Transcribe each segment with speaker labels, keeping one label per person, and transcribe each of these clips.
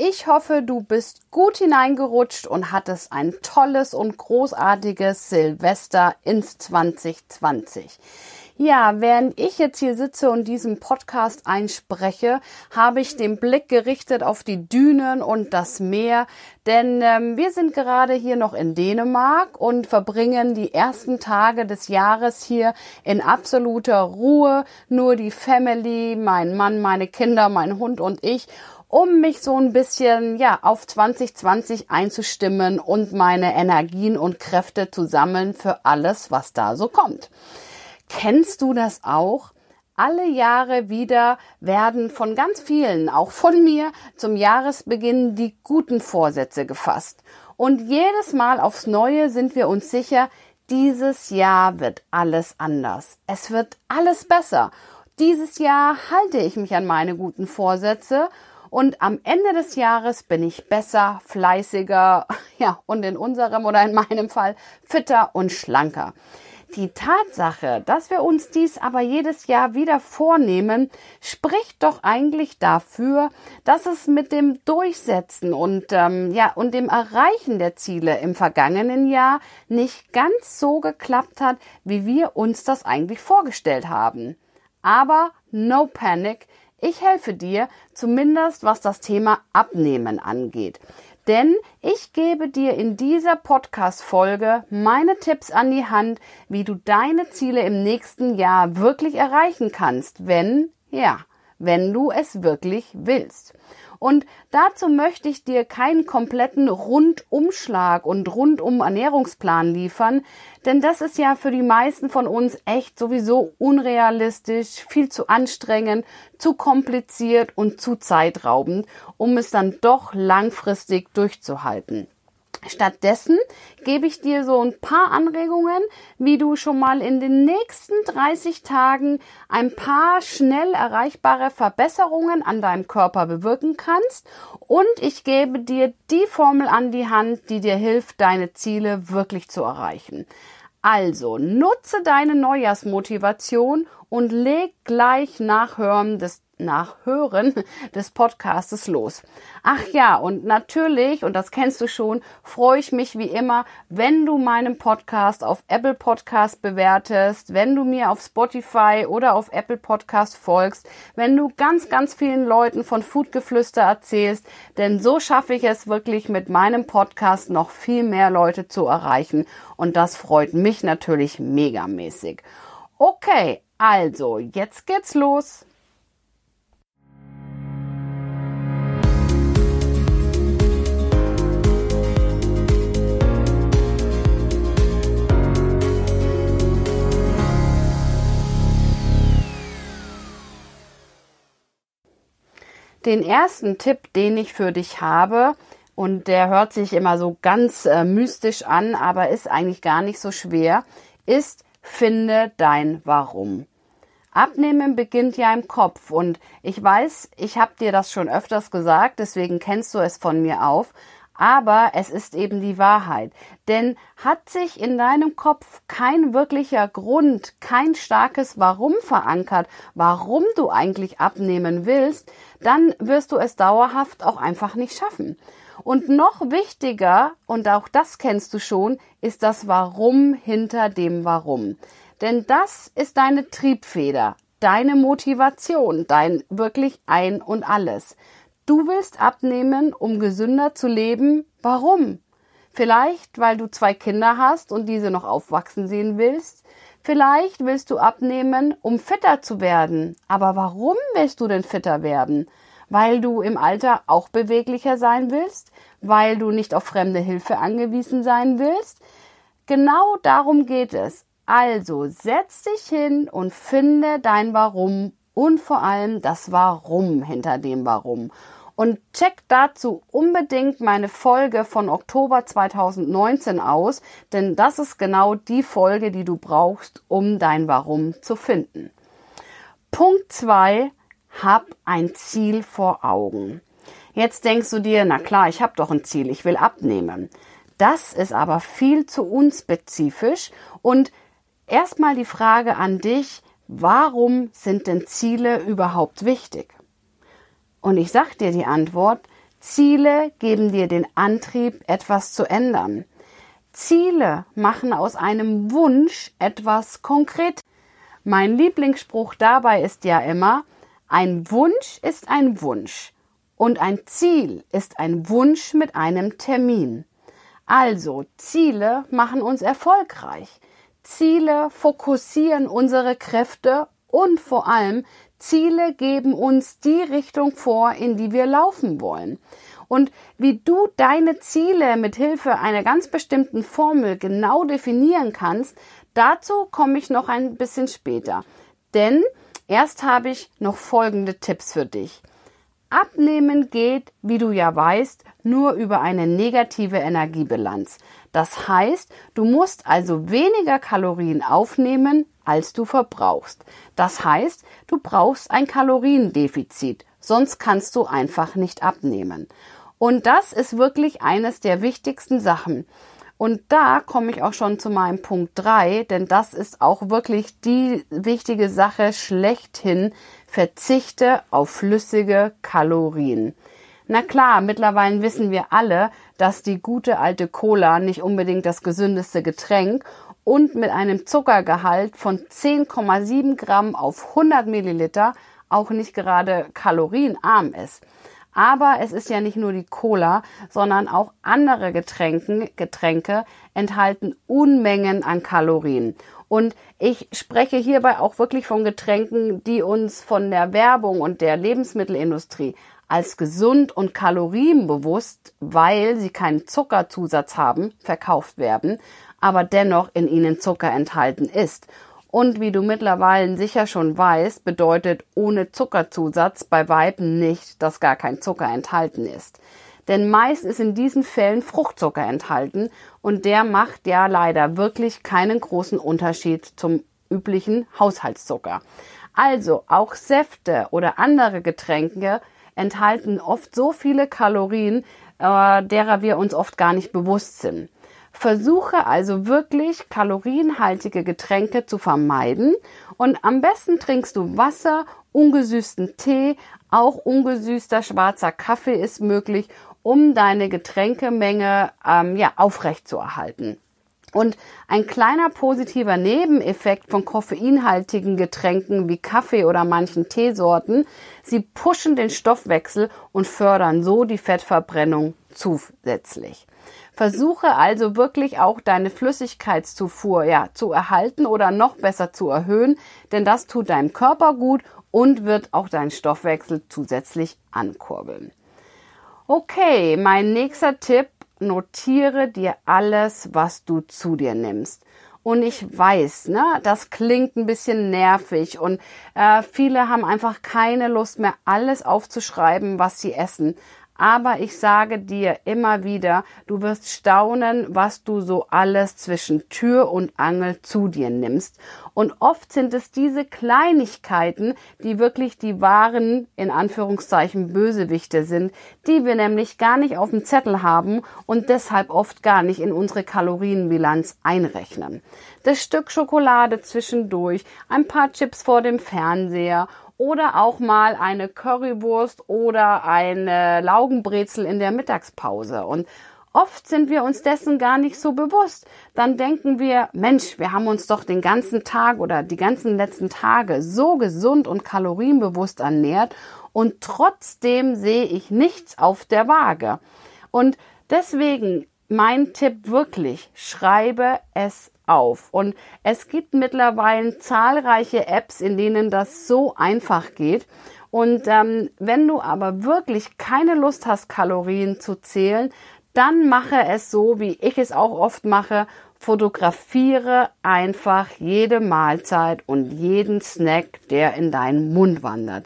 Speaker 1: Ich hoffe, du bist gut hineingerutscht und hattest ein tolles und großartiges Silvester ins 2020. Ja, während ich jetzt hier sitze und diesen Podcast einspreche, habe ich den Blick gerichtet auf die Dünen und das Meer, denn ähm, wir sind gerade hier noch in Dänemark und verbringen die ersten Tage des Jahres hier in absoluter Ruhe, nur die Family, mein Mann, meine Kinder, mein Hund und ich um mich so ein bisschen, ja, auf 2020 einzustimmen und meine Energien und Kräfte zu sammeln für alles, was da so kommt. Kennst du das auch? Alle Jahre wieder werden von ganz vielen, auch von mir, zum Jahresbeginn die guten Vorsätze gefasst. Und jedes Mal aufs Neue sind wir uns sicher, dieses Jahr wird alles anders. Es wird alles besser. Dieses Jahr halte ich mich an meine guten Vorsätze und am Ende des Jahres bin ich besser, fleißiger, ja, und in unserem oder in meinem Fall fitter und schlanker. Die Tatsache, dass wir uns dies aber jedes Jahr wieder vornehmen, spricht doch eigentlich dafür, dass es mit dem Durchsetzen und ähm, ja und dem Erreichen der Ziele im vergangenen Jahr nicht ganz so geklappt hat, wie wir uns das eigentlich vorgestellt haben. Aber no panic, ich helfe dir, zumindest was das Thema Abnehmen angeht. Denn ich gebe dir in dieser Podcast-Folge meine Tipps an die Hand, wie du deine Ziele im nächsten Jahr wirklich erreichen kannst, wenn, ja, wenn du es wirklich willst. Und dazu möchte ich dir keinen kompletten Rundumschlag und rundum Ernährungsplan liefern, denn das ist ja für die meisten von uns echt sowieso unrealistisch, viel zu anstrengend, zu kompliziert und zu zeitraubend, um es dann doch langfristig durchzuhalten. Stattdessen gebe ich dir so ein paar Anregungen, wie du schon mal in den nächsten 30 Tagen ein paar schnell erreichbare Verbesserungen an deinem Körper bewirken kannst und ich gebe dir die Formel an die Hand, die dir hilft, deine Ziele wirklich zu erreichen. Also nutze deine Neujahrsmotivation und leg gleich nach Hören des nach Hören des Podcastes los. Ach ja, und natürlich, und das kennst du schon, freue ich mich wie immer, wenn du meinen Podcast auf Apple Podcast bewertest, wenn du mir auf Spotify oder auf Apple Podcast folgst, wenn du ganz, ganz vielen Leuten von Foodgeflüster erzählst, denn so schaffe ich es wirklich mit meinem Podcast noch viel mehr Leute zu erreichen und das freut mich natürlich megamäßig. Okay, also, jetzt geht's los. Den ersten Tipp, den ich für dich habe, und der hört sich immer so ganz äh, mystisch an, aber ist eigentlich gar nicht so schwer, ist, finde dein Warum. Abnehmen beginnt ja im Kopf und ich weiß, ich habe dir das schon öfters gesagt, deswegen kennst du es von mir auf, aber es ist eben die Wahrheit. Denn hat sich in deinem Kopf kein wirklicher Grund, kein starkes Warum verankert, warum du eigentlich abnehmen willst, dann wirst du es dauerhaft auch einfach nicht schaffen. Und noch wichtiger, und auch das kennst du schon, ist das Warum hinter dem Warum. Denn das ist deine Triebfeder, deine Motivation, dein wirklich ein und alles. Du willst abnehmen, um gesünder zu leben. Warum? Vielleicht, weil du zwei Kinder hast und diese noch aufwachsen sehen willst. Vielleicht willst du abnehmen, um fitter zu werden. Aber warum willst du denn fitter werden? Weil du im Alter auch beweglicher sein willst? Weil du nicht auf fremde Hilfe angewiesen sein willst? Genau darum geht es. Also setz dich hin und finde dein Warum und vor allem das Warum hinter dem Warum. Und check dazu unbedingt meine Folge von Oktober 2019 aus, denn das ist genau die Folge, die du brauchst, um dein Warum zu finden. Punkt zwei: Hab ein Ziel vor Augen. Jetzt denkst du dir, na klar, ich habe doch ein Ziel, ich will abnehmen. Das ist aber viel zu unspezifisch und erstmal die Frage an dich, warum sind denn Ziele überhaupt wichtig? Und ich sag dir die Antwort, Ziele geben dir den Antrieb, etwas zu ändern. Ziele machen aus einem Wunsch etwas konkret. Mein Lieblingsspruch dabei ist ja immer, ein Wunsch ist ein Wunsch und ein Ziel ist ein Wunsch mit einem Termin. Also Ziele machen uns erfolgreich. Ziele fokussieren unsere Kräfte und vor allem Ziele geben uns die Richtung vor, in die wir laufen wollen. Und wie du deine Ziele mit Hilfe einer ganz bestimmten Formel genau definieren kannst, dazu komme ich noch ein bisschen später. Denn erst habe ich noch folgende Tipps für dich. Abnehmen geht, wie du ja weißt, nur über eine negative Energiebilanz. Das heißt, du musst also weniger Kalorien aufnehmen, als du verbrauchst. Das heißt, du brauchst ein Kaloriendefizit, sonst kannst du einfach nicht abnehmen. Und das ist wirklich eines der wichtigsten Sachen. Und da komme ich auch schon zu meinem Punkt drei, denn das ist auch wirklich die wichtige Sache schlechthin. Verzichte auf flüssige Kalorien. Na klar, mittlerweile wissen wir alle, dass die gute alte Cola nicht unbedingt das gesündeste Getränk und mit einem Zuckergehalt von 10,7 Gramm auf 100 Milliliter auch nicht gerade kalorienarm ist. Aber es ist ja nicht nur die Cola, sondern auch andere Getränke, Getränke enthalten Unmengen an Kalorien. Und ich spreche hierbei auch wirklich von Getränken, die uns von der Werbung und der Lebensmittelindustrie als gesund und kalorienbewusst, weil sie keinen Zuckerzusatz haben, verkauft werden, aber dennoch in ihnen Zucker enthalten ist. Und wie du mittlerweile sicher schon weißt, bedeutet ohne Zuckerzusatz bei Weiben nicht, dass gar kein Zucker enthalten ist. Denn meist ist in diesen Fällen Fruchtzucker enthalten und der macht ja leider wirklich keinen großen Unterschied zum üblichen Haushaltszucker. Also auch Säfte oder andere Getränke enthalten oft so viele Kalorien, äh, derer wir uns oft gar nicht bewusst sind. Versuche also wirklich kalorienhaltige Getränke zu vermeiden und am besten trinkst du Wasser, ungesüßten Tee, auch ungesüßter schwarzer Kaffee ist möglich, um deine Getränkemenge ähm, ja, aufrechtzuerhalten. Und ein kleiner positiver Nebeneffekt von koffeinhaltigen Getränken wie Kaffee oder manchen Teesorten, sie pushen den Stoffwechsel und fördern so die Fettverbrennung zusätzlich. Versuche also wirklich auch deine Flüssigkeitszufuhr ja, zu erhalten oder noch besser zu erhöhen, denn das tut deinem Körper gut und wird auch deinen Stoffwechsel zusätzlich ankurbeln. Okay, mein nächster Tipp, notiere dir alles, was du zu dir nimmst. Und ich weiß, ne, das klingt ein bisschen nervig und äh, viele haben einfach keine Lust mehr, alles aufzuschreiben, was sie essen. Aber ich sage dir immer wieder, du wirst staunen, was du so alles zwischen Tür und Angel zu dir nimmst. Und oft sind es diese Kleinigkeiten, die wirklich die wahren, in Anführungszeichen, Bösewichte sind, die wir nämlich gar nicht auf dem Zettel haben und deshalb oft gar nicht in unsere Kalorienbilanz einrechnen. Das Stück Schokolade zwischendurch, ein paar Chips vor dem Fernseher oder auch mal eine Currywurst oder eine Laugenbrezel in der Mittagspause. Und Oft sind wir uns dessen gar nicht so bewusst. Dann denken wir, Mensch, wir haben uns doch den ganzen Tag oder die ganzen letzten Tage so gesund und kalorienbewusst ernährt und trotzdem sehe ich nichts auf der Waage. Und deswegen mein Tipp wirklich, schreibe es auf. Und es gibt mittlerweile zahlreiche Apps, in denen das so einfach geht. Und ähm, wenn du aber wirklich keine Lust hast, Kalorien zu zählen, dann mache es so, wie ich es auch oft mache. Fotografiere einfach jede Mahlzeit und jeden Snack, der in deinen Mund wandert.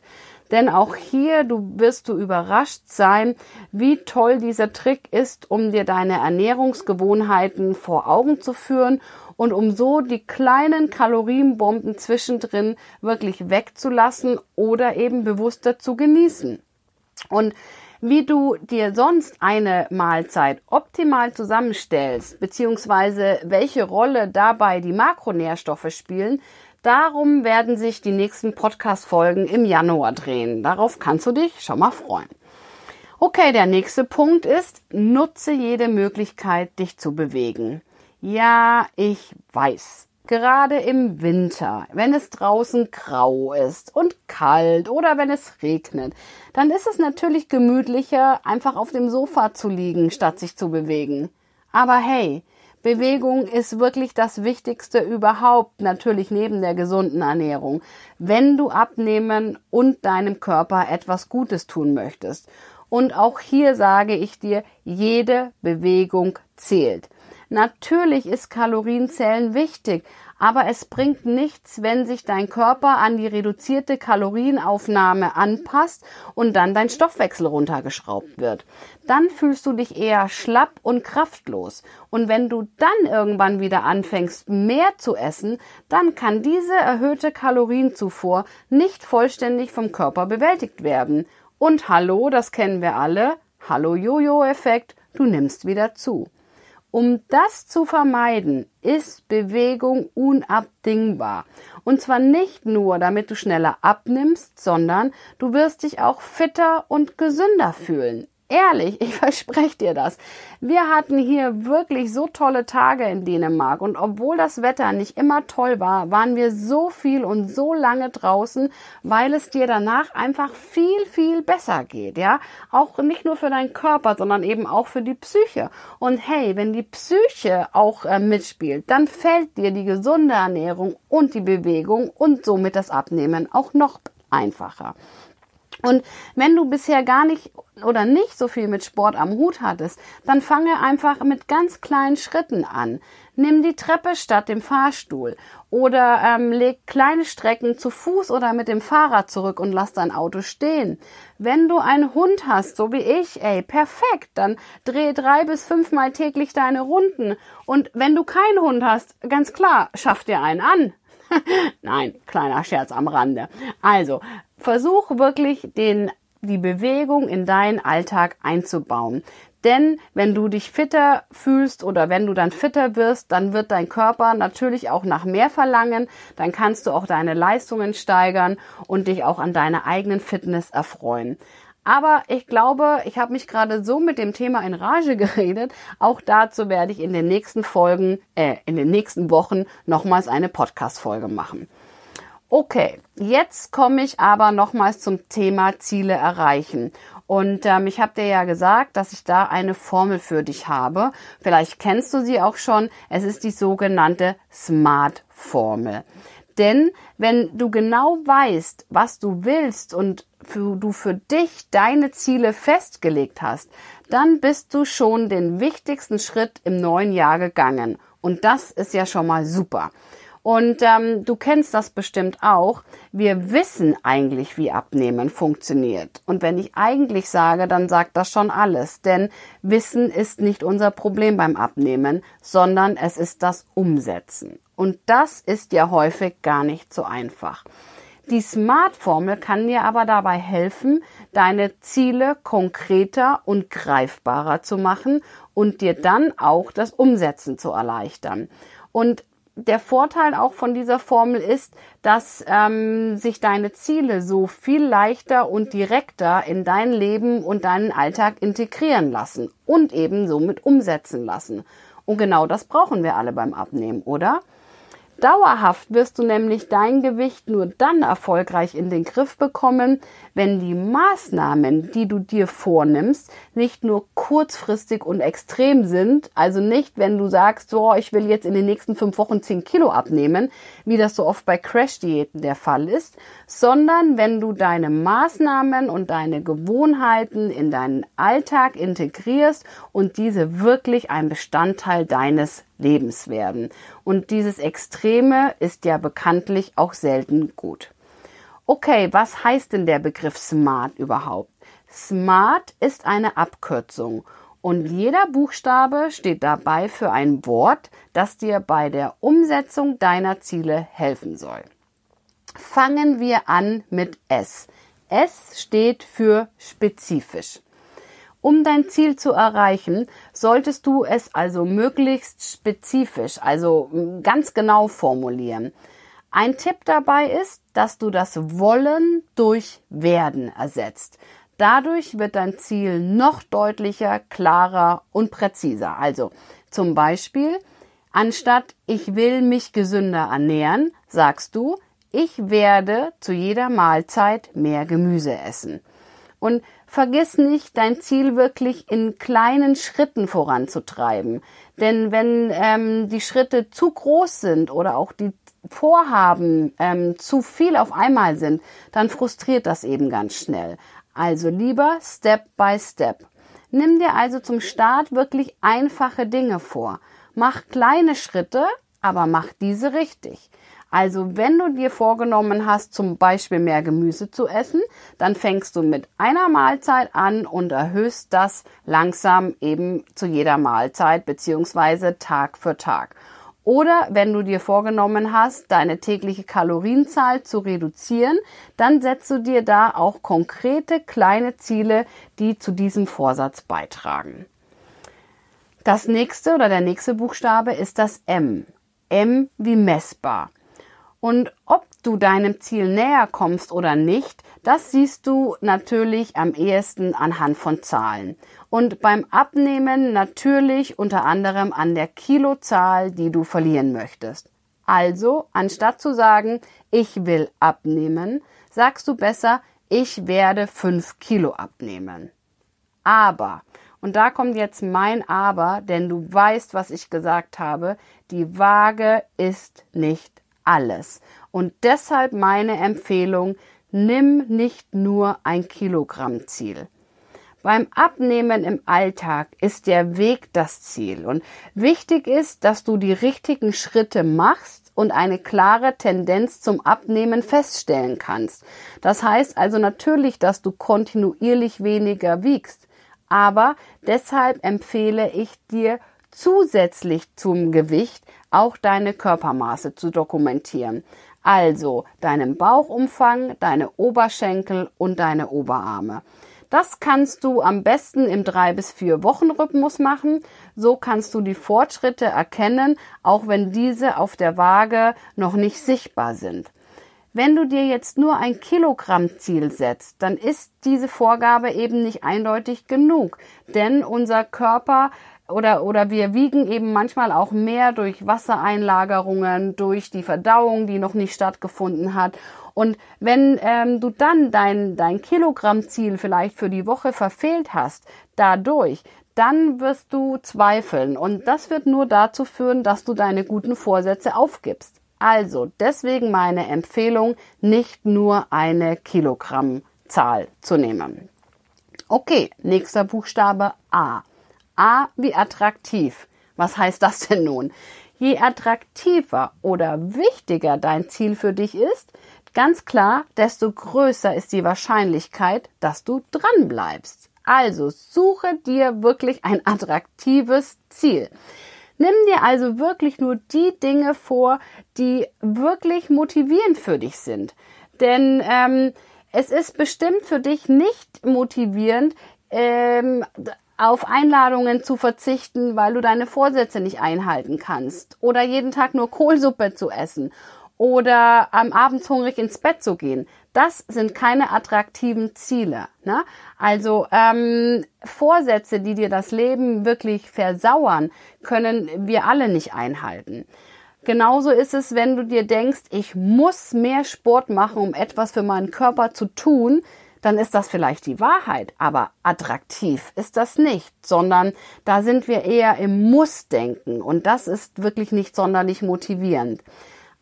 Speaker 1: Denn auch hier du wirst du überrascht sein, wie toll dieser Trick ist, um dir deine Ernährungsgewohnheiten vor Augen zu führen und um so die kleinen Kalorienbomben zwischendrin wirklich wegzulassen oder eben bewusster zu genießen. Und wie du dir sonst eine Mahlzeit optimal zusammenstellst, beziehungsweise welche Rolle dabei die Makronährstoffe spielen, darum werden sich die nächsten Podcast-Folgen im Januar drehen. Darauf kannst du dich schon mal freuen. Okay, der nächste Punkt ist, nutze jede Möglichkeit, dich zu bewegen. Ja, ich weiß. Gerade im Winter, wenn es draußen grau ist und kalt oder wenn es regnet, dann ist es natürlich gemütlicher, einfach auf dem Sofa zu liegen, statt sich zu bewegen. Aber hey, Bewegung ist wirklich das Wichtigste überhaupt, natürlich neben der gesunden Ernährung, wenn du abnehmen und deinem Körper etwas Gutes tun möchtest. Und auch hier sage ich dir, jede Bewegung zählt. Natürlich ist Kalorienzählen wichtig, aber es bringt nichts, wenn sich dein Körper an die reduzierte Kalorienaufnahme anpasst und dann dein Stoffwechsel runtergeschraubt wird. Dann fühlst du dich eher schlapp und kraftlos. Und wenn du dann irgendwann wieder anfängst, mehr zu essen, dann kann diese erhöhte Kalorienzufuhr nicht vollständig vom Körper bewältigt werden. Und hallo, das kennen wir alle. Hallo Jojo-Effekt, du nimmst wieder zu. Um das zu vermeiden, ist Bewegung unabdingbar. Und zwar nicht nur, damit du schneller abnimmst, sondern du wirst dich auch fitter und gesünder fühlen. Ehrlich, ich verspreche dir das. Wir hatten hier wirklich so tolle Tage in Dänemark und obwohl das Wetter nicht immer toll war, waren wir so viel und so lange draußen, weil es dir danach einfach viel, viel besser geht, ja? Auch nicht nur für deinen Körper, sondern eben auch für die Psyche. Und hey, wenn die Psyche auch äh, mitspielt, dann fällt dir die gesunde Ernährung und die Bewegung und somit das Abnehmen auch noch einfacher. Und wenn du bisher gar nicht oder nicht so viel mit Sport am Hut hattest, dann fange einfach mit ganz kleinen Schritten an. Nimm die Treppe statt dem Fahrstuhl oder ähm, leg kleine Strecken zu Fuß oder mit dem Fahrrad zurück und lass dein Auto stehen. Wenn du einen Hund hast, so wie ich, ey, perfekt, dann dreh drei bis fünfmal täglich deine Runden. Und wenn du keinen Hund hast, ganz klar, schaff dir einen an. Nein, kleiner Scherz am Rande. Also, versuch wirklich den die Bewegung in deinen Alltag einzubauen. Denn wenn du dich fitter fühlst oder wenn du dann fitter wirst, dann wird dein Körper natürlich auch nach mehr verlangen. Dann kannst du auch deine Leistungen steigern und dich auch an deiner eigenen Fitness erfreuen. Aber ich glaube, ich habe mich gerade so mit dem Thema in Rage geredet. Auch dazu werde ich in den nächsten Folgen, äh, in den nächsten Wochen nochmals eine Podcast-Folge machen. Okay, jetzt komme ich aber nochmals zum Thema Ziele erreichen. Und ähm, ich habe dir ja gesagt, dass ich da eine Formel für dich habe. Vielleicht kennst du sie auch schon. Es ist die sogenannte Smart-Formel. Denn wenn du genau weißt, was du willst und für, du für dich deine Ziele festgelegt hast, dann bist du schon den wichtigsten Schritt im neuen Jahr gegangen. Und das ist ja schon mal super. Und ähm, du kennst das bestimmt auch. Wir wissen eigentlich, wie Abnehmen funktioniert. Und wenn ich eigentlich sage, dann sagt das schon alles. Denn Wissen ist nicht unser Problem beim Abnehmen, sondern es ist das Umsetzen. Und das ist ja häufig gar nicht so einfach. Die Smart-Formel kann dir aber dabei helfen, deine Ziele konkreter und greifbarer zu machen und dir dann auch das Umsetzen zu erleichtern. Und der Vorteil auch von dieser Formel ist, dass ähm, sich deine Ziele so viel leichter und direkter in dein Leben und deinen Alltag integrieren lassen und eben somit umsetzen lassen. Und genau das brauchen wir alle beim Abnehmen, oder? Dauerhaft wirst du nämlich dein Gewicht nur dann erfolgreich in den Griff bekommen, wenn die Maßnahmen, die du dir vornimmst, nicht nur kurzfristig und extrem sind, also nicht, wenn du sagst, so, ich will jetzt in den nächsten fünf Wochen zehn Kilo abnehmen, wie das so oft bei Crash-Diäten der Fall ist, sondern wenn du deine Maßnahmen und deine Gewohnheiten in deinen Alltag integrierst und diese wirklich ein Bestandteil deines Lebens werden. Und dieses Extreme ist ja bekanntlich auch selten gut. Okay, was heißt denn der Begriff Smart überhaupt? Smart ist eine Abkürzung und jeder Buchstabe steht dabei für ein Wort, das dir bei der Umsetzung deiner Ziele helfen soll. Fangen wir an mit S. S steht für spezifisch. Um dein Ziel zu erreichen, solltest du es also möglichst spezifisch, also ganz genau formulieren. Ein Tipp dabei ist, dass du das Wollen durch Werden ersetzt. Dadurch wird dein Ziel noch deutlicher, klarer und präziser. Also zum Beispiel, anstatt ich will mich gesünder ernähren, sagst du, ich werde zu jeder Mahlzeit mehr Gemüse essen. Und vergiss nicht, dein Ziel wirklich in kleinen Schritten voranzutreiben. Denn wenn ähm, die Schritte zu groß sind oder auch die Vorhaben ähm, zu viel auf einmal sind, dann frustriert das eben ganz schnell. Also lieber Step by Step. Nimm dir also zum Start wirklich einfache Dinge vor. Mach kleine Schritte, aber mach diese richtig. Also wenn du dir vorgenommen hast, zum Beispiel mehr Gemüse zu essen, dann fängst du mit einer Mahlzeit an und erhöhst das langsam eben zu jeder Mahlzeit beziehungsweise Tag für Tag. Oder wenn du dir vorgenommen hast, deine tägliche Kalorienzahl zu reduzieren, dann setzt du dir da auch konkrete kleine Ziele, die zu diesem Vorsatz beitragen. Das nächste oder der nächste Buchstabe ist das M. M wie messbar. Und ob du deinem Ziel näher kommst oder nicht, das siehst du natürlich am ehesten anhand von Zahlen. Und beim Abnehmen natürlich unter anderem an der Kilozahl, die du verlieren möchtest. Also, anstatt zu sagen, ich will abnehmen, sagst du besser, ich werde fünf Kilo abnehmen. Aber, und da kommt jetzt mein Aber, denn du weißt, was ich gesagt habe, die Waage ist nicht alles. Und deshalb meine Empfehlung, nimm nicht nur ein Kilogramm Ziel. Beim Abnehmen im Alltag ist der Weg das Ziel und wichtig ist, dass du die richtigen Schritte machst und eine klare Tendenz zum Abnehmen feststellen kannst. Das heißt also natürlich, dass du kontinuierlich weniger wiegst, aber deshalb empfehle ich dir zusätzlich zum Gewicht auch deine Körpermaße zu dokumentieren. Also deinen Bauchumfang, deine Oberschenkel und deine Oberarme. Das kannst du am besten im drei bis vier Wochen Rhythmus machen. So kannst du die Fortschritte erkennen, auch wenn diese auf der Waage noch nicht sichtbar sind. Wenn du dir jetzt nur ein Kilogramm Ziel setzt, dann ist diese Vorgabe eben nicht eindeutig genug, denn unser Körper oder, oder wir wiegen eben manchmal auch mehr durch Wassereinlagerungen, durch die Verdauung, die noch nicht stattgefunden hat. Und wenn ähm, du dann dein, dein Kilogrammziel vielleicht für die Woche verfehlt hast, dadurch, dann wirst du zweifeln. Und das wird nur dazu führen, dass du deine guten Vorsätze aufgibst. Also deswegen meine Empfehlung, nicht nur eine Kilogrammzahl zu nehmen. Okay, nächster Buchstabe A. A wie attraktiv. Was heißt das denn nun? Je attraktiver oder wichtiger dein Ziel für dich ist, ganz klar, desto größer ist die Wahrscheinlichkeit, dass du dran bleibst. Also suche dir wirklich ein attraktives Ziel. Nimm dir also wirklich nur die Dinge vor, die wirklich motivierend für dich sind. Denn ähm, es ist bestimmt für dich nicht motivierend, ähm, auf Einladungen zu verzichten, weil du deine Vorsätze nicht einhalten kannst oder jeden Tag nur Kohlsuppe zu essen oder am Abend hungrig ins Bett zu gehen. Das sind keine attraktiven Ziele. Ne? Also ähm, Vorsätze, die dir das Leben wirklich versauern, können wir alle nicht einhalten. Genauso ist es, wenn du dir denkst, ich muss mehr Sport machen, um etwas für meinen Körper zu tun, dann ist das vielleicht die Wahrheit, aber attraktiv ist das nicht, sondern da sind wir eher im Muss-Denken und das ist wirklich nicht sonderlich motivierend.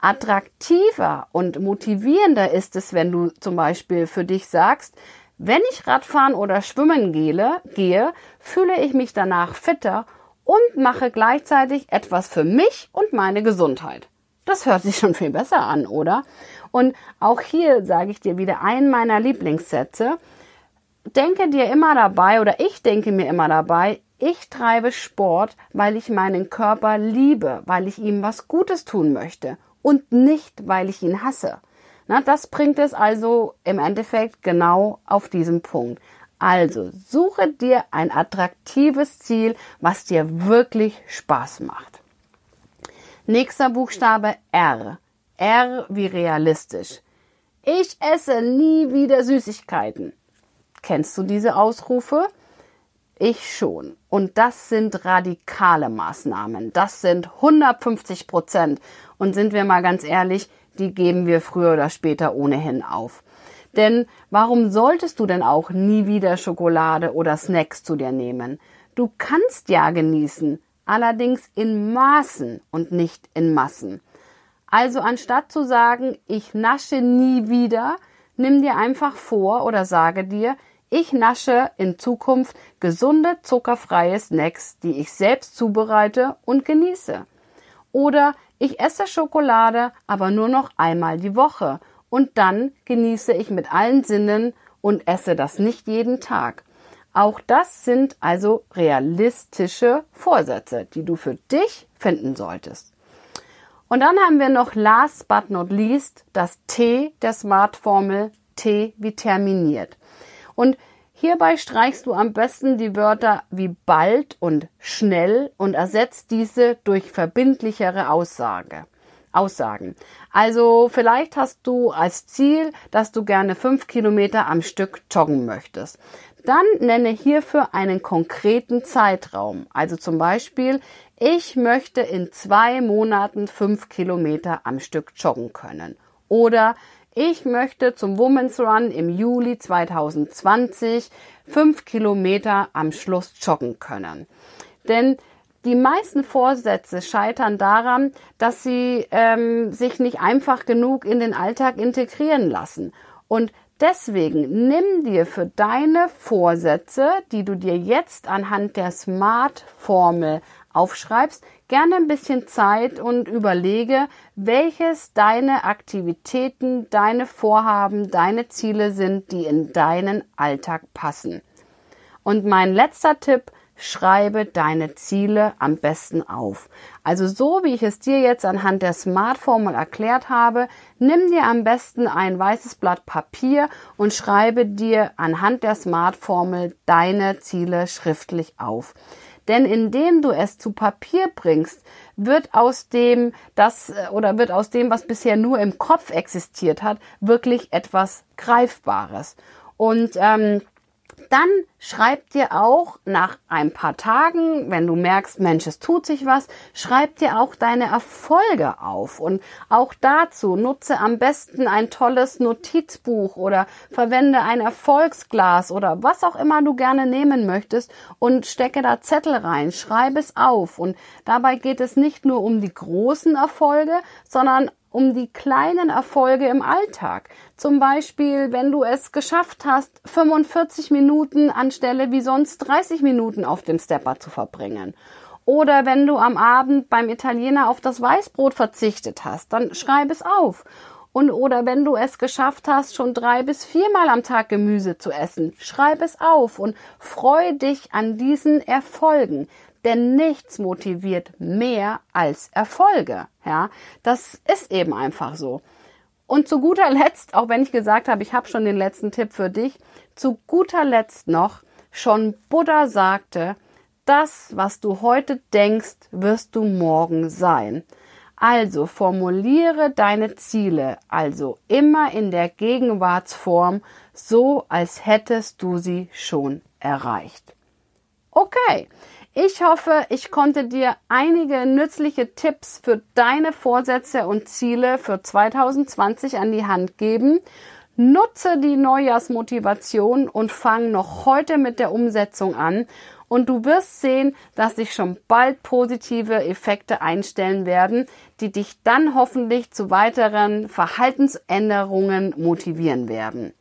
Speaker 1: Attraktiver und motivierender ist es, wenn du zum Beispiel für dich sagst, wenn ich Radfahren oder Schwimmen gehe, gehe, fühle ich mich danach fitter und mache gleichzeitig etwas für mich und meine Gesundheit. Das hört sich schon viel besser an, oder? Und auch hier sage ich dir wieder einen meiner Lieblingssätze. Denke dir immer dabei oder ich denke mir immer dabei, ich treibe Sport, weil ich meinen Körper liebe, weil ich ihm was Gutes tun möchte und nicht, weil ich ihn hasse. Na, das bringt es also im Endeffekt genau auf diesen Punkt. Also suche dir ein attraktives Ziel, was dir wirklich Spaß macht. Nächster Buchstabe R. R wie realistisch. Ich esse nie wieder Süßigkeiten. Kennst du diese Ausrufe? Ich schon. Und das sind radikale Maßnahmen. Das sind 150 Prozent. Und sind wir mal ganz ehrlich, die geben wir früher oder später ohnehin auf. Denn warum solltest du denn auch nie wieder Schokolade oder Snacks zu dir nehmen? Du kannst ja genießen, allerdings in Maßen und nicht in Massen. Also anstatt zu sagen, ich nasche nie wieder, nimm dir einfach vor oder sage dir, ich nasche in Zukunft gesunde, zuckerfreie Snacks, die ich selbst zubereite und genieße. Oder ich esse Schokolade, aber nur noch einmal die Woche und dann genieße ich mit allen Sinnen und esse das nicht jeden Tag. Auch das sind also realistische Vorsätze, die du für dich finden solltest. Und dann haben wir noch last but not least das T der Smart-Formel T wie terminiert. Und hierbei streichst du am besten die Wörter wie bald und schnell und ersetzt diese durch verbindlichere Aussage. Aussagen. Also vielleicht hast du als Ziel, dass du gerne fünf Kilometer am Stück joggen möchtest. Dann nenne hierfür einen konkreten Zeitraum. Also zum Beispiel, ich möchte in zwei Monaten fünf Kilometer am Stück joggen können. Oder ich möchte zum Women's Run im Juli 2020 fünf Kilometer am Schluss joggen können. Denn die meisten Vorsätze scheitern daran, dass sie ähm, sich nicht einfach genug in den Alltag integrieren lassen. Und Deswegen nimm dir für deine Vorsätze, die du dir jetzt anhand der Smart-Formel aufschreibst, gerne ein bisschen Zeit und überlege, welches deine Aktivitäten, deine Vorhaben, deine Ziele sind, die in deinen Alltag passen. Und mein letzter Tipp, schreibe deine Ziele am besten auf. Also so wie ich es dir jetzt anhand der Smart-Formel erklärt habe, nimm dir am besten ein weißes Blatt Papier und schreibe dir anhand der Smart-Formel deine Ziele schriftlich auf. Denn indem du es zu Papier bringst, wird aus dem, das oder wird aus dem, was bisher nur im Kopf existiert hat, wirklich etwas Greifbares. Und ähm, dann schreib dir auch nach ein paar Tagen, wenn du merkst, Mensch, es tut sich was, schreib dir auch deine Erfolge auf. Und auch dazu nutze am besten ein tolles Notizbuch oder verwende ein Erfolgsglas oder was auch immer du gerne nehmen möchtest und stecke da Zettel rein, schreib es auf. Und dabei geht es nicht nur um die großen Erfolge, sondern um die kleinen Erfolge im Alltag. Zum Beispiel, wenn du es geschafft hast, 45 Minuten anstelle wie sonst 30 Minuten auf dem Stepper zu verbringen. Oder wenn du am Abend beim Italiener auf das Weißbrot verzichtet hast, dann schreib es auf. Und oder wenn du es geschafft hast, schon drei bis viermal am Tag Gemüse zu essen, schreib es auf und freu dich an diesen Erfolgen denn nichts motiviert mehr als Erfolge. Ja, das ist eben einfach so. Und zu guter Letzt, auch wenn ich gesagt habe, ich habe schon den letzten Tipp für dich, zu guter Letzt noch, schon Buddha sagte, das, was du heute denkst, wirst du morgen sein. Also formuliere deine Ziele, also immer in der Gegenwartsform, so als hättest du sie schon erreicht. Okay, ich hoffe, ich konnte dir einige nützliche Tipps für deine Vorsätze und Ziele für 2020 an die Hand geben. Nutze die Neujahrsmotivation und fang noch heute mit der Umsetzung an. Und du wirst sehen, dass sich schon bald positive Effekte einstellen werden, die dich dann hoffentlich zu weiteren Verhaltensänderungen motivieren werden.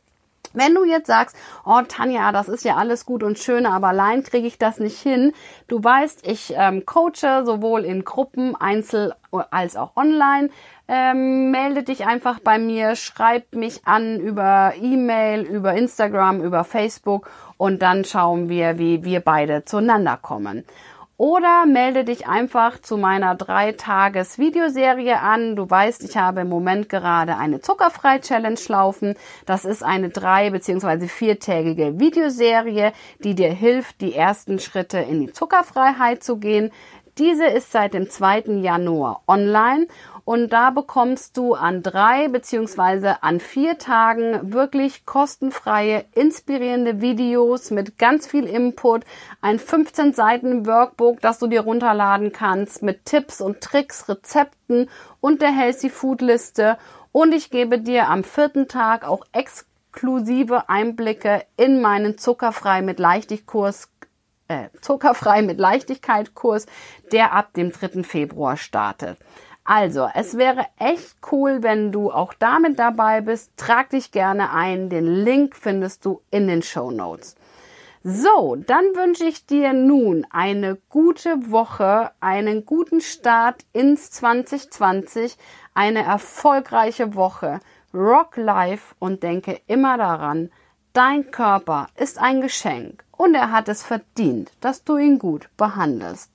Speaker 1: Wenn du jetzt sagst, oh Tanja, das ist ja alles gut und schön, aber allein kriege ich das nicht hin. Du weißt, ich ähm, coache sowohl in Gruppen, Einzel als auch online. Ähm, melde dich einfach bei mir, schreib mich an über E-Mail, über Instagram, über Facebook und dann schauen wir, wie wir beide zueinander kommen. Oder melde dich einfach zu meiner drei Tages Videoserie an. Du weißt, ich habe im Moment gerade eine Zuckerfrei-Challenge laufen. Das ist eine drei- bzw. viertägige Videoserie, die dir hilft, die ersten Schritte in die Zuckerfreiheit zu gehen. Diese ist seit dem 2. Januar online und da bekommst du an drei beziehungsweise an vier Tagen wirklich kostenfreie, inspirierende Videos mit ganz viel Input, ein 15 Seiten Workbook, das du dir runterladen kannst mit Tipps und Tricks, Rezepten und der Healthy Food Liste. Und ich gebe dir am vierten Tag auch exklusive Einblicke in meinen zuckerfrei mit Leichtigkeit Kurs äh, zuckerfrei mit Leichtigkeit Kurs, der ab dem 3. Februar startet. Also, es wäre echt cool, wenn du auch damit dabei bist. Trag dich gerne ein. Den Link findest du in den Show Notes. So, dann wünsche ich dir nun eine gute Woche, einen guten Start ins 2020, eine erfolgreiche Woche. Rock Life und denke immer daran, dein Körper ist ein Geschenk und er hat es verdient, dass du ihn gut behandelst.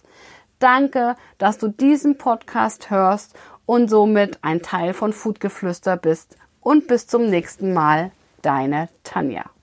Speaker 1: Danke, dass du diesen Podcast hörst und somit ein Teil von Foodgeflüster bist. Und bis zum nächsten Mal, deine Tanja.